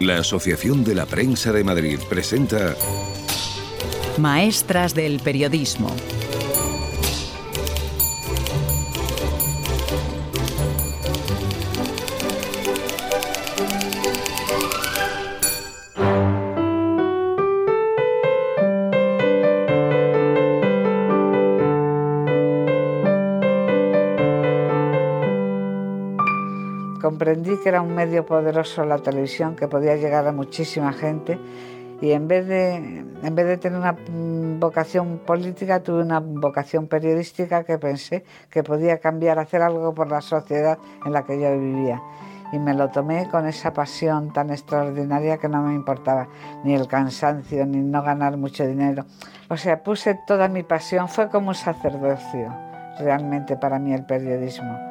La Asociación de la Prensa de Madrid presenta Maestras del Periodismo. Que era un medio poderoso la televisión, que podía llegar a muchísima gente y en vez de, en vez de tener una vocación política, tuve una vocación periodística que pensé que podía cambiar, hacer algo por la sociedad en la que yo vivía. Y me lo tomé con esa pasión tan extraordinaria que no me importaba ni el cansancio, ni no ganar mucho dinero. O sea, puse toda mi pasión, fue como un sacerdocio realmente para mí el periodismo.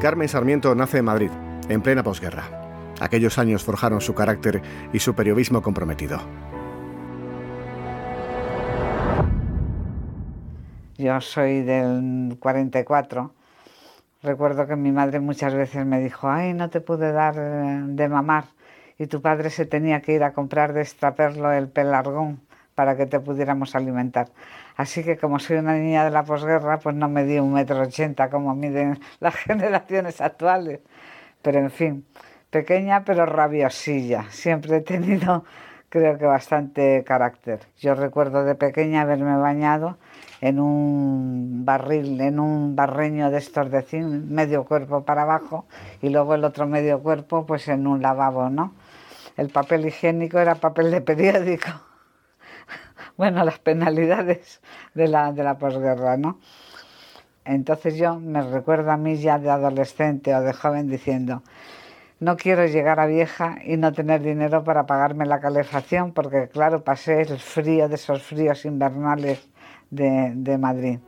Carmen Sarmiento nace en Madrid, en plena posguerra. Aquellos años forjaron su carácter y su periodismo comprometido. Yo soy del 44. Recuerdo que mi madre muchas veces me dijo, ay, no te pude dar eh, de mamar. Y tu padre se tenía que ir a comprar de extraperlo el pelargón para que te pudiéramos alimentar. Así que como soy una niña de la posguerra, pues no me di un metro ochenta como miden las generaciones actuales. Pero en fin, pequeña pero rabiosilla. Siempre he tenido, creo que bastante carácter. Yo recuerdo de pequeña haberme bañado en un barril, en un barreño de estos de zinc, medio cuerpo para abajo, y luego el otro medio cuerpo pues en un lavabo, ¿no? El papel higiénico era papel de periódico bueno, las penalidades de la, de la posguerra, ¿no? Entonces yo me recuerdo a mí ya de adolescente o de joven diciendo, no quiero llegar a vieja y no tener dinero para pagarme la calefacción, porque claro, pasé el frío de esos fríos invernales de, de Madrid.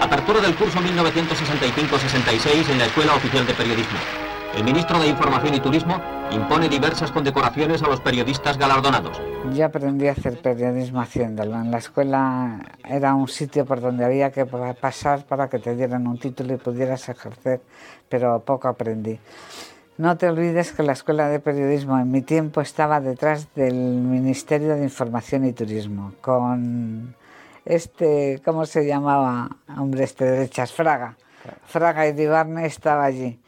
Apertura del curso 1965-66 en la Escuela Oficial de Periodismo. El ministro de Información y Turismo impone diversas condecoraciones a los periodistas galardonados. Yo aprendí a hacer periodismo haciéndolo. En la escuela era un sitio por donde había que pasar para que te dieran un título y pudieras ejercer, pero poco aprendí. No te olvides que la escuela de periodismo en mi tiempo estaba detrás del Ministerio de Información y Turismo, con este, ¿cómo se llamaba? Hombre, este de derechas, Fraga. Fraga y Dibarne estaba allí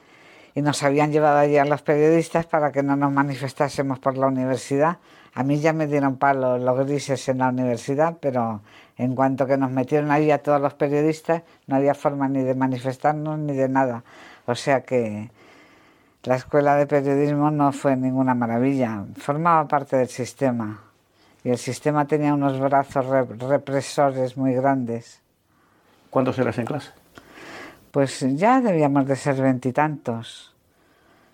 y nos habían llevado allí a los periodistas para que no nos manifestásemos por la universidad. A mí ya me dieron palo los grises en la universidad, pero en cuanto que nos metieron ahí a todos los periodistas, no había forma ni de manifestarnos ni de nada. O sea que la escuela de periodismo no fue ninguna maravilla, formaba parte del sistema y el sistema tenía unos brazos represores muy grandes. ¿Cuántos eras en clase? Pues ya debíamos de ser veintitantos.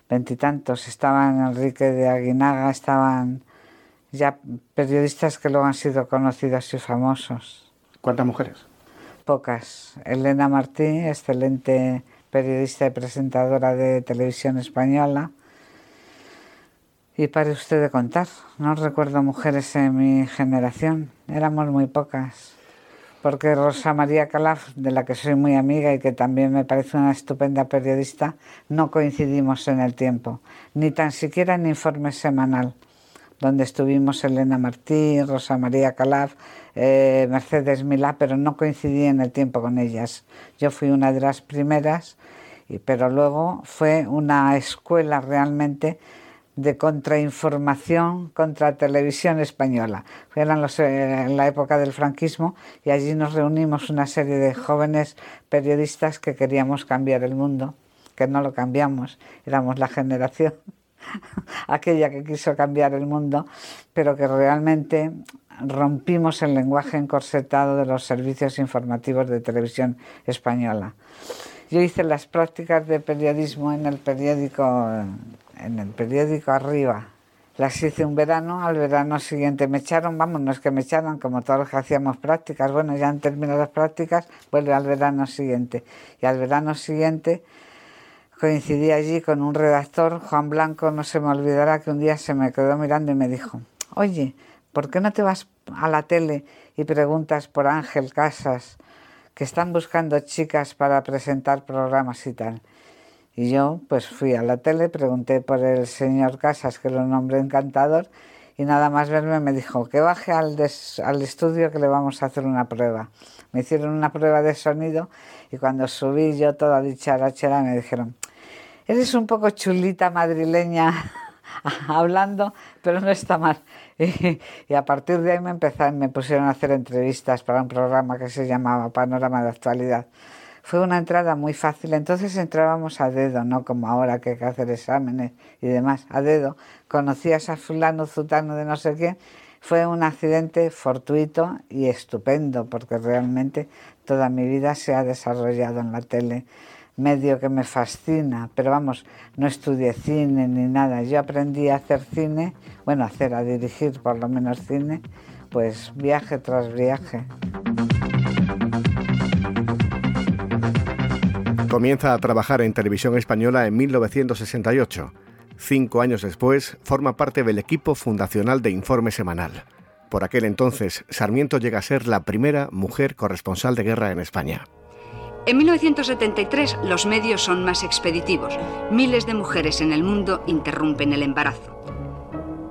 Veintitantos. Estaban Enrique de Aguinaga, estaban ya periodistas que luego han sido conocidos y famosos. ¿Cuántas mujeres? Pocas. Elena Martí, excelente periodista y presentadora de televisión española. Y para usted de contar, no recuerdo mujeres en mi generación, éramos muy pocas porque Rosa María Calaf, de la que soy muy amiga y que también me parece una estupenda periodista, no coincidimos en el tiempo, ni tan siquiera en informe semanal, donde estuvimos Elena Martí, Rosa María Calaf, eh, Mercedes Milá, pero no coincidí en el tiempo con ellas. Yo fui una de las primeras, pero luego fue una escuela realmente de contrainformación contra televisión española. Eran los, eh, en la época del franquismo y allí nos reunimos una serie de jóvenes periodistas que queríamos cambiar el mundo, que no lo cambiamos, éramos la generación aquella que quiso cambiar el mundo, pero que realmente rompimos el lenguaje encorsetado de los servicios informativos de televisión española. Yo hice las prácticas de periodismo en el periódico en el periódico arriba. Las hice un verano, al verano siguiente me echaron, vamos, no es que me echaron, como todos los que hacíamos prácticas, bueno, ya han terminado las prácticas, vuelve al verano siguiente. Y al verano siguiente coincidí allí con un redactor, Juan Blanco, no se me olvidará que un día se me quedó mirando y me dijo, oye, ¿por qué no te vas a la tele y preguntas por Ángel Casas, que están buscando chicas para presentar programas y tal? Y yo pues fui a la tele, pregunté por el señor Casas, que lo nombré encantador, y nada más verme me dijo que baje al, al estudio que le vamos a hacer una prueba. Me hicieron una prueba de sonido y cuando subí yo toda dicharachera me dijeron, eres un poco chulita madrileña hablando, pero no está mal. Y, a partir de ahí me empezaron, me pusieron a hacer entrevistas para un programa que se llamaba Panorama de Actualidad. Fue una entrada muy fácil, entonces entrábamos a dedo, no como ahora que hay que hacer exámenes y demás, a dedo. Conocías a fulano, zutano de no sé qué. Fue un accidente fortuito y estupendo, porque realmente toda mi vida se ha desarrollado en la tele, medio que me fascina, pero vamos, no estudié cine ni nada. Yo aprendí a hacer cine, bueno, a hacer, a dirigir por lo menos cine, pues viaje tras viaje. Comienza a trabajar en televisión española en 1968. Cinco años después, forma parte del equipo fundacional de Informe Semanal. Por aquel entonces, Sarmiento llega a ser la primera mujer corresponsal de guerra en España. En 1973 los medios son más expeditivos. Miles de mujeres en el mundo interrumpen el embarazo.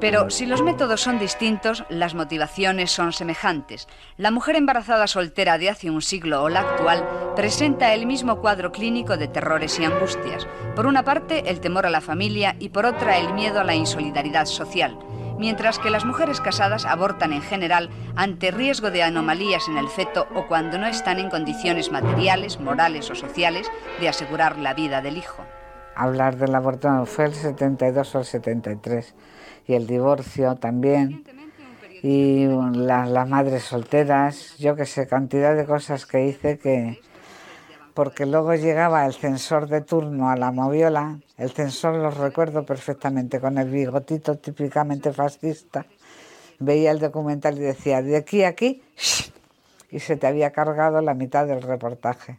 Pero si los métodos son distintos, las motivaciones son semejantes. La mujer embarazada soltera de hace un siglo o la actual presenta el mismo cuadro clínico de terrores y angustias. Por una parte, el temor a la familia y por otra, el miedo a la insolidaridad social. Mientras que las mujeres casadas abortan en general ante riesgo de anomalías en el feto o cuando no están en condiciones materiales, morales o sociales de asegurar la vida del hijo. Hablar del aborto fue el 72 o el 73 y el divorcio también, y las madres solteras, yo que sé, cantidad de cosas que hice que, porque luego llegaba el censor de turno a la moviola, el censor lo recuerdo perfectamente, con el bigotito típicamente fascista, veía el documental y decía, de aquí a aquí, y se te había cargado la mitad del reportaje.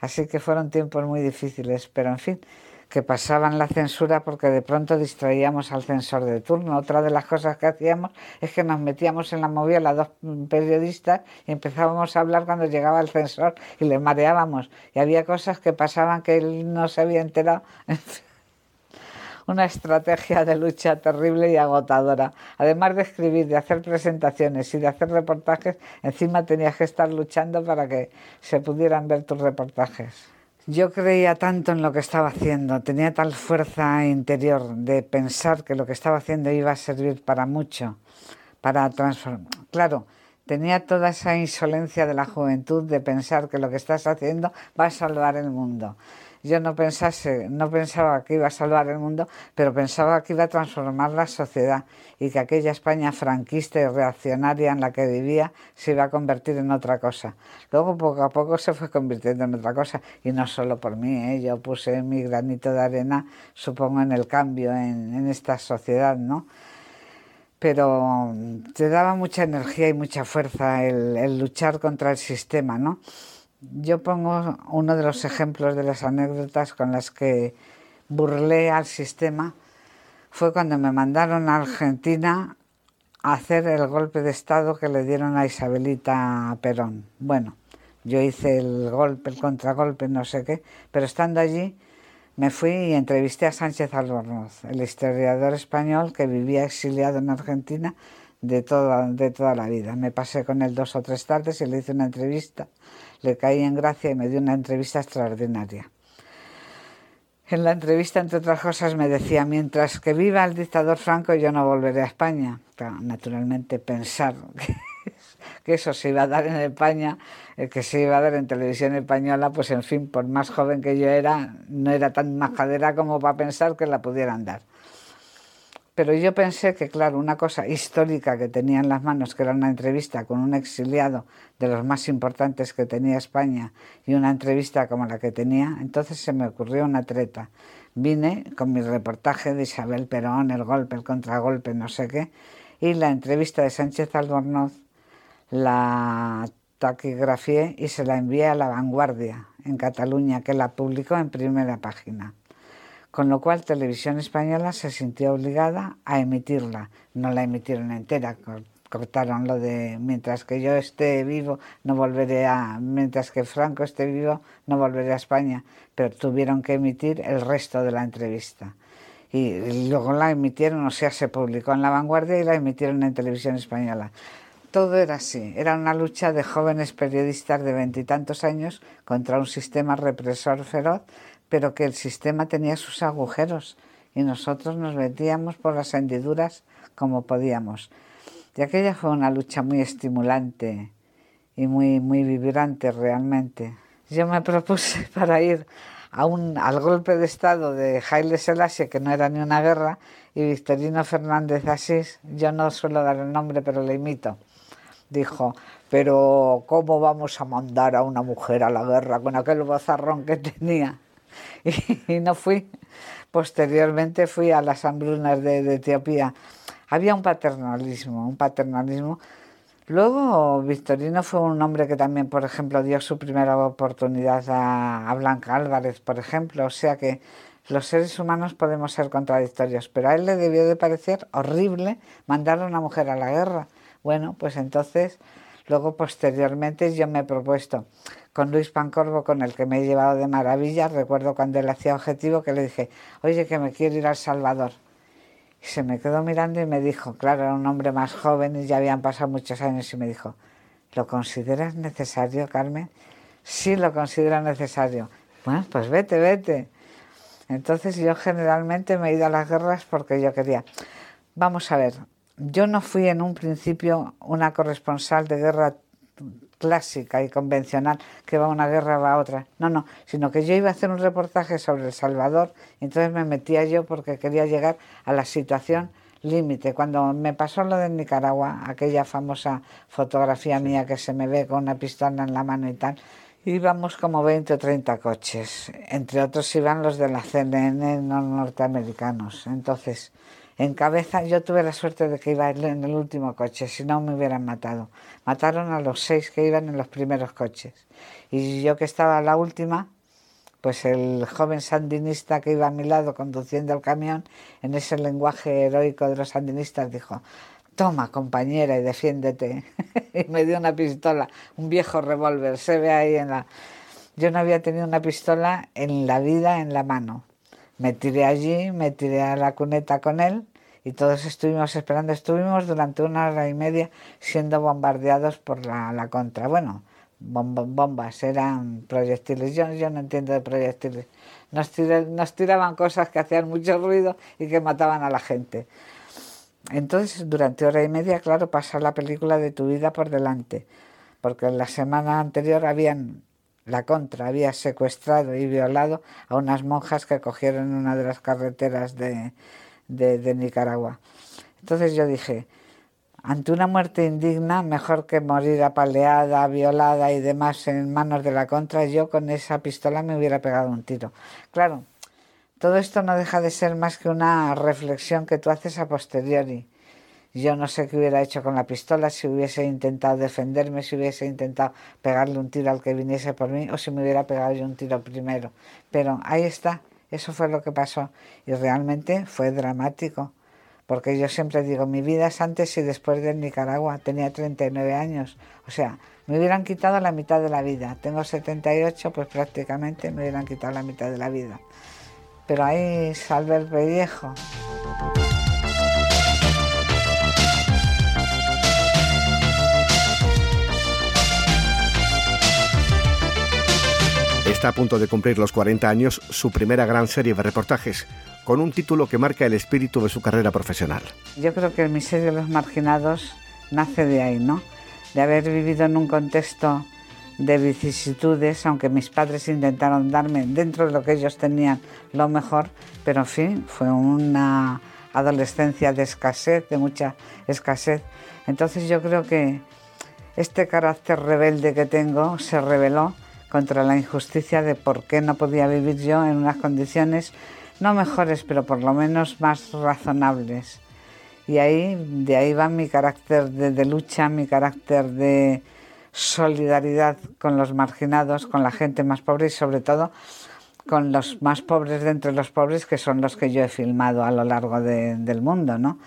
Así que fueron tiempos muy difíciles, pero en fin, que pasaban la censura porque de pronto distraíamos al censor de turno. Otra de las cosas que hacíamos es que nos metíamos en la movida a dos periodistas y empezábamos a hablar cuando llegaba el censor y le mareábamos. Y había cosas que pasaban que él no se había enterado. Una estrategia de lucha terrible y agotadora. Además de escribir, de hacer presentaciones y de hacer reportajes, encima tenías que estar luchando para que se pudieran ver tus reportajes. Yo creía tanto en lo que estaba haciendo, tenía tal fuerza interior de pensar que lo que estaba haciendo iba a servir para mucho, para transformar. Claro, tenía toda esa insolencia de la juventud de pensar que lo que estás haciendo va a salvar el mundo yo no pensase, no pensaba que iba a salvar el mundo, pero pensaba que iba a transformar la sociedad y que aquella España franquista y reaccionaria en la que vivía se iba a convertir en otra cosa. Luego poco a poco se fue convirtiendo en otra cosa y no solo por mí, ¿eh? yo puse mi granito de arena, supongo, en el cambio en, esta sociedad, ¿no? Pero te daba mucha energía y mucha fuerza el luchar contra el sistema, ¿no? Yo pongo uno de los ejemplos de las anécdotas con las que burlé al sistema. Fue cuando me mandaron a Argentina a hacer el golpe de Estado que le dieron a Isabelita Perón. Bueno, yo hice el golpe, el contragolpe, no sé qué, pero estando allí me fui y entrevisté a Sánchez Albornoz, el historiador español que vivía exiliado en Argentina de toda, de toda la vida. Me pasé con él dos o tres tardes y le hice una entrevista le caí en gracia y me dio una entrevista extraordinaria. En la entrevista, entre otras cosas, me decía, mientras que viva el dictador Franco, yo no volveré a España. naturalmente, pensar que, eso se iba a dar en España, eh, que se iba a dar en televisión española, pues en fin, por más joven que yo era, no era tan majadera como para pensar que la pudieran dar. Pero yo pensé que, claro, una cosa histórica que tenía en las manos, que era una entrevista con un exiliado de los más importantes que tenía España y una entrevista como la que tenía, entonces se me ocurrió una treta. Vine con mi reportaje de Isabel Perón, el golpe, el contragolpe, no sé qué, y la entrevista de Sánchez Albornoz la taquigrafié y se la envié a La Vanguardia en Cataluña, que la publicó en primera página. Con lo cual Televisión Española se sintió obligada a emitirla. No la emitieron entera, cortaron lo de mientras que yo esté vivo no volveré a mientras que Franco esté vivo no volveré a España pero tuvieron que emitir el resto de la entrevista. Y luego la emitieron o sea se publicó en La Vanguardia y la emitieron en televisión española. Todo era así. Era una lucha de jóvenes periodistas de veintitantos años contra un sistema represor feroz pero que el sistema tenía sus agujeros y nosotros nos metíamos por las hendiduras como podíamos y aquella fue una lucha muy estimulante y muy, muy vibrante realmente. Yo me propuse para ir a un, al golpe de Estado de Haile Selassie, que no era ni una guerra, y Victorino Fernández Asís, yo no suelo dar el nombre, pero le imito, dijo, pero ¿cómo vamos a mandar a una mujer a la guerra con aquel bozarrón que tenía? Y, no fui. Posteriormente fui a las hambrunas de Etiopía había un paternalismo, un paternalismo. Luego Victorino fue un hombre que también, por ejemplo, dio su primera oportunidad a, Blanca Álvarez, por ejemplo. O sea que los seres humanos podemos ser contradictorios, pero a él le debió de parecer horrible mandar a una mujer a la guerra. Bueno, pues entonces, luego posteriormente yo me he propuesto con Luis Pancorbo, con el que me he llevado de maravilla, recuerdo cuando él hacía objetivo que le dije, oye, que me quiero ir al Salvador se me quedó mirando y me dijo, claro, era un hombre más joven y ya habían pasado muchos años y me dijo, ¿lo consideras necesario, Carmen? Sí, lo considero necesario. Bueno, pues vete, vete. Entonces yo generalmente me he ido a las guerras porque yo quería. Vamos a ver, yo no fui en un principio una corresponsal de guerra clásica y convencional que va una guerra va a otra. No, no, sino que yo iba a hacer un reportaje sobre El Salvador entonces me metía yo porque quería llegar a la situación límite. Cuando me pasó lo de Nicaragua, aquella famosa fotografía mía que se me ve con una pistola en la mano y tal, íbamos como 20 o 30 coches. Entre otros iban los de la CNN no norteamericanos. Entonces, en cabeza yo tuve la suerte de que iba en el último coche, si no me hubieran matado. Mataron a los seis que iban en los primeros coches. Y yo que estaba la última, pues el joven sandinista que iba a mi lado conduciendo el camión, en ese lenguaje heroico de los sandinistas, dijo, toma compañera y defiéndete. y me dio una pistola, un viejo revólver, se ve ahí en la... Yo no había tenido una pistola en la vida en la mano. Me tiré allí, me tiré a la cuneta con él y todos estuvimos esperando. Estuvimos durante una hora y media siendo bombardeados por la, contra. Bueno, bombas, eran proyectiles. Yo, yo no entiendo de proyectiles. Nos, nos tiraban cosas que hacían mucho ruido y que mataban a la gente. Entonces, durante hora y media, claro, pasa la película de tu vida por delante, porque la semana anterior habían la contra había secuestrado y violado a unas monjas que cogieron una de las carreteras de, de, Nicaragua. Entonces yo dije, ante una muerte indigna, mejor que morir apaleada, violada y demás en manos de la contra, yo con esa pistola me hubiera pegado un tiro. Claro, todo esto no deja de ser más que una reflexión que tú haces a posteriori. Yo no sé qué hubiera hecho con la pistola, si hubiese intentado defenderme, si hubiese intentado pegarle un tiro al que viniese por mí o si me hubiera pegado yo un tiro primero. Pero ahí está, eso fue lo que pasó y realmente fue dramático. Porque yo siempre digo, mi vida es antes y después de Nicaragua, tenía 39 años. O sea, me hubieran quitado la mitad de la vida. Tengo 78, pues prácticamente me hubieran quitado la mitad de la vida. Pero ahí salve el pellejo. Está a punto de cumplir los 40 años su primera gran serie de reportajes, con un título que marca el espíritu de su carrera profesional. Yo creo que el misterio de los marginados nace de ahí, ¿no? De haber vivido en un contexto de vicisitudes, aunque mis padres intentaron darme dentro de lo que ellos tenían lo mejor, pero en fin, fue una adolescencia de escasez, de mucha escasez. Entonces yo creo que este carácter rebelde que tengo se reveló contra la injusticia de por qué no podía vivir yo en unas condiciones no mejores, pero por lo menos más razonables. Y ahí, de ahí va mi carácter de, lucha, mi carácter de solidaridad con los marginados, con la gente más pobre y sobre todo con los más pobres de entre los pobres, que son los que yo he filmado a lo largo del mundo, ¿no?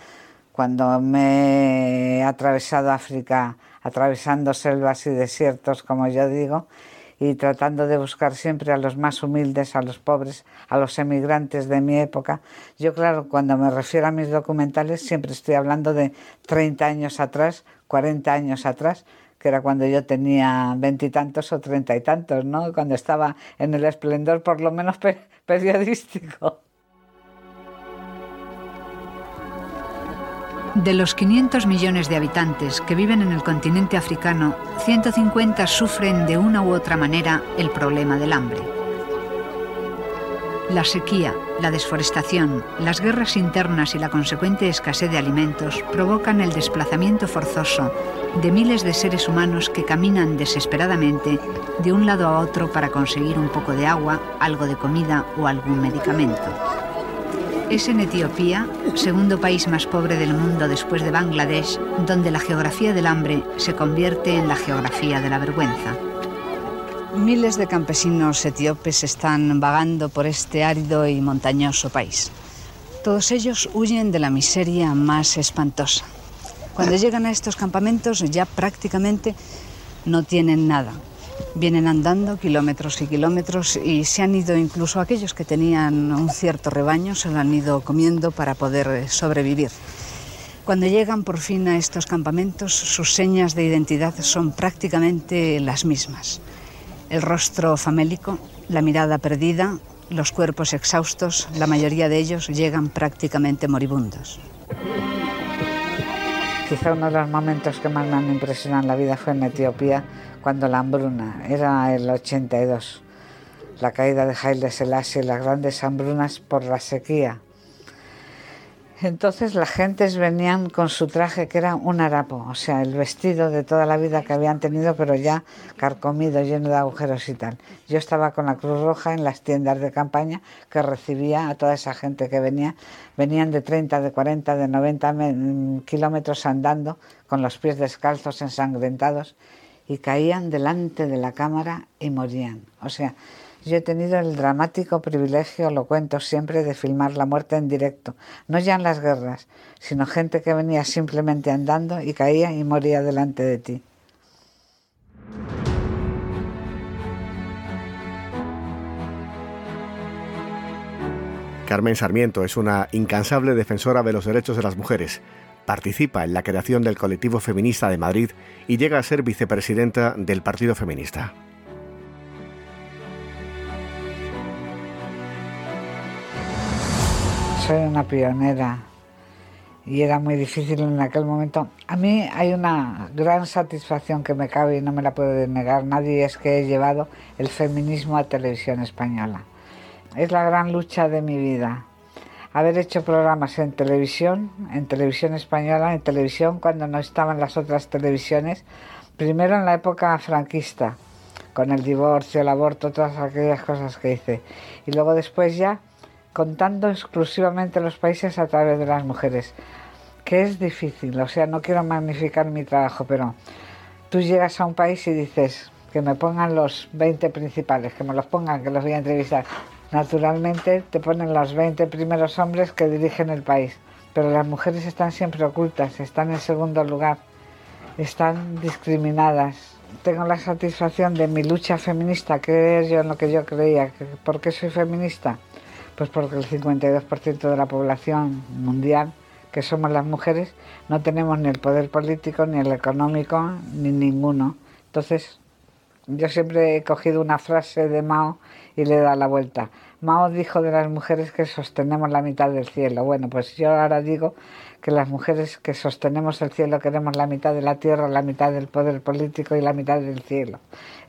Cuando me he atravesado África, atravesando selvas y desiertos, como yo digo, y tratando de buscar siempre a los más humildes, a los pobres, a los emigrantes de mi época. Yo, claro, cuando me refiero a mis documentales, siempre estoy hablando de 30 años atrás, 40 años atrás, que era cuando yo tenía veintitantos o treinta y tantos, ¿no? Cuando estaba en el esplendor, por lo menos periodístico. De los 500 millones de habitantes que viven en el continente africano, 150 sufren de una u otra manera el problema del hambre. La sequía, la desforestación, las guerras internas y la consecuente escasez de alimentos provocan el desplazamiento forzoso de miles de seres humanos que caminan desesperadamente de un lado a otro para conseguir un poco de agua, algo de comida o algún medicamento. Es en Etiopía, segundo país más pobre del mundo después de Bangladesh, donde la geografía del hambre se convierte en la geografía de la vergüenza. Miles de campesinos etíopes están vagando por este árido y montañoso país. Todos ellos huyen de la miseria más espantosa. Cuando llegan a estos campamentos ya prácticamente no tienen nada, vienen andando kilómetros y kilómetros y se han ido incluso aquellos que tenían un cierto rebaño, se lo han ido comiendo para poder sobrevivir. Cuando llegan por fin a estos campamentos, sus señas de identidad son prácticamente las mismas. El rostro famélico, la mirada perdida, los cuerpos exhaustos, la mayoría de ellos llegan prácticamente moribundos. Quizá uno de los momentos que más me han impresionado en la vida fue en Etiopía, cuando la hambruna, era el 82, la caída de Haile Selassie, las grandes hambrunas por la sequía. Entonces las gentes venían con su traje que era un harapo, o sea, el vestido de toda la vida que habían tenido, pero ya carcomido, lleno de agujeros y tal. Yo estaba con la Cruz Roja en las tiendas de campaña que recibía a toda esa gente que venía. Venían de 30, de 40, de 90 kilómetros andando, con los pies descalzos, ensangrentados, y caían delante de la cámara y morían. O sea, yo he tenido el dramático privilegio, lo cuento siempre, de filmar la muerte en directo, no ya en las guerras, sino gente que venía simplemente andando y caía y moría delante de ti. Carmen Sarmiento es una incansable defensora de los derechos de las mujeres participa en la creación del colectivo feminista de Madrid y llega a ser vicepresidenta del Partido Feminista. Soy una pionera y era muy difícil en aquel momento. A mí hay una gran satisfacción que me cabe y no me la puede negar nadie, es que he llevado el feminismo a televisión española. Es la gran lucha de mi vida haber hecho programas en televisión, en televisión española, en televisión cuando no estaban las otras televisiones, primero en la época franquista, con el divorcio, el aborto, todas aquellas cosas que hice, y luego después ya contando exclusivamente los países a través de las mujeres, que es difícil, o sea, no quiero magnificar mi trabajo, pero tú llegas a un país y dices que me pongan los 20 principales, que me los pongan, que los voy a entrevistar. Naturalmente te ponen los 20 primeros hombres que dirigen el país, pero las mujeres están siempre ocultas, están en segundo lugar, están discriminadas. Tengo la satisfacción de mi lucha feminista, creer yo en lo que yo creía. ¿Por qué soy feminista? Pues porque el 52% de la población mundial, que somos las mujeres, no tenemos ni el poder político, ni el económico, ni ninguno. Entonces, yo siempre he cogido una frase de Mao y le da la vuelta. Mao dijo de las mujeres que sostenemos la mitad del cielo. Bueno, pues yo ahora digo que las mujeres que sostenemos el cielo queremos la mitad de la tierra, la mitad del poder político y la mitad del cielo.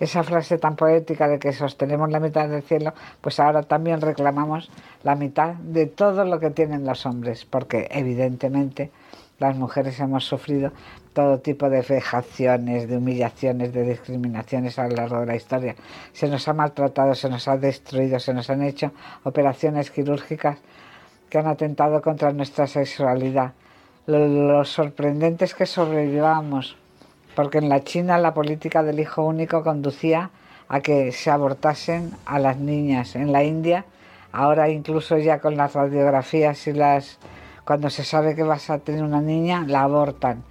Esa frase tan poética de que sostenemos la mitad del cielo, pues ahora también reclamamos la mitad de todo lo que tienen los hombres, porque evidentemente las mujeres hemos sufrido todo tipo de vejaciones, de humillaciones, de discriminaciones a lo largo de la historia. Se nos ha maltratado, se nos ha destruido, se nos han hecho operaciones quirúrgicas que han atentado contra nuestra sexualidad. Lo, sorprendente es que sobrevivamos, porque en la China la política del hijo único conducía a que se abortasen a las niñas en la India. Ahora incluso ya con las radiografías y las cuando se sabe que vas a tener una niña, la abortan.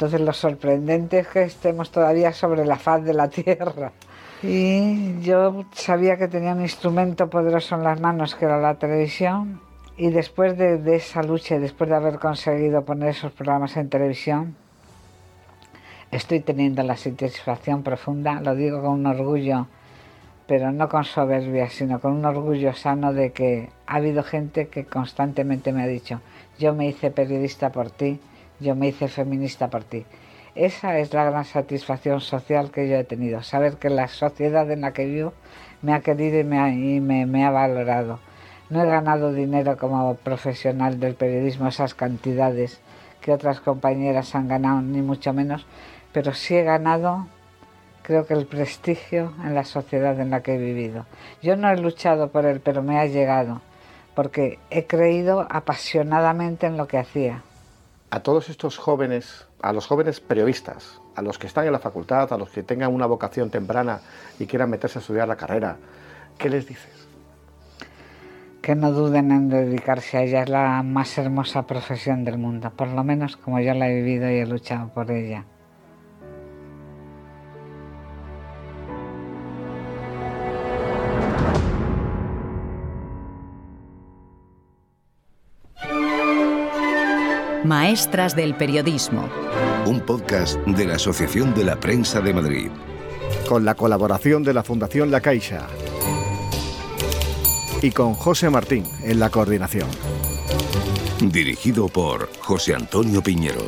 Entonces lo sorprendente es que estemos todavía sobre la faz de la tierra. Y yo sabía que tenía un instrumento poderoso en las manos que era la televisión. Y después de, de esa lucha después de haber conseguido poner esos programas en televisión, estoy teniendo la satisfacción profunda, lo digo con un orgullo, pero no con soberbia, sino con un orgullo sano de que ha habido gente que constantemente me ha dicho, yo me hice periodista por ti, yo me hice feminista por ti. Esa es la gran satisfacción social que yo he tenido, saber que la sociedad en la que vivo me ha querido y me ha, valorado. No he ganado dinero como profesional del periodismo, esas cantidades que otras compañeras han ganado, ni mucho menos, pero sí he ganado, creo que el prestigio en la sociedad en la que he vivido. Yo no he luchado por él, pero me ha llegado, porque he creído apasionadamente en lo que hacía a todos estos jóvenes, a los jóvenes periodistas, a los que están en la facultad, a los que tengan una vocación temprana y quieran meterse a estudiar la carrera, ¿qué les dices? Que no duden en dedicarse a ella, es la más hermosa profesión del mundo, por lo menos como yo la he vivido y he luchado por ella. Maestras del Periodismo. Un podcast de la Asociación de la Prensa de Madrid. Con la colaboración de la Fundación La Caixa. Y con José Martín en la coordinación. Dirigido por José Antonio Piñero.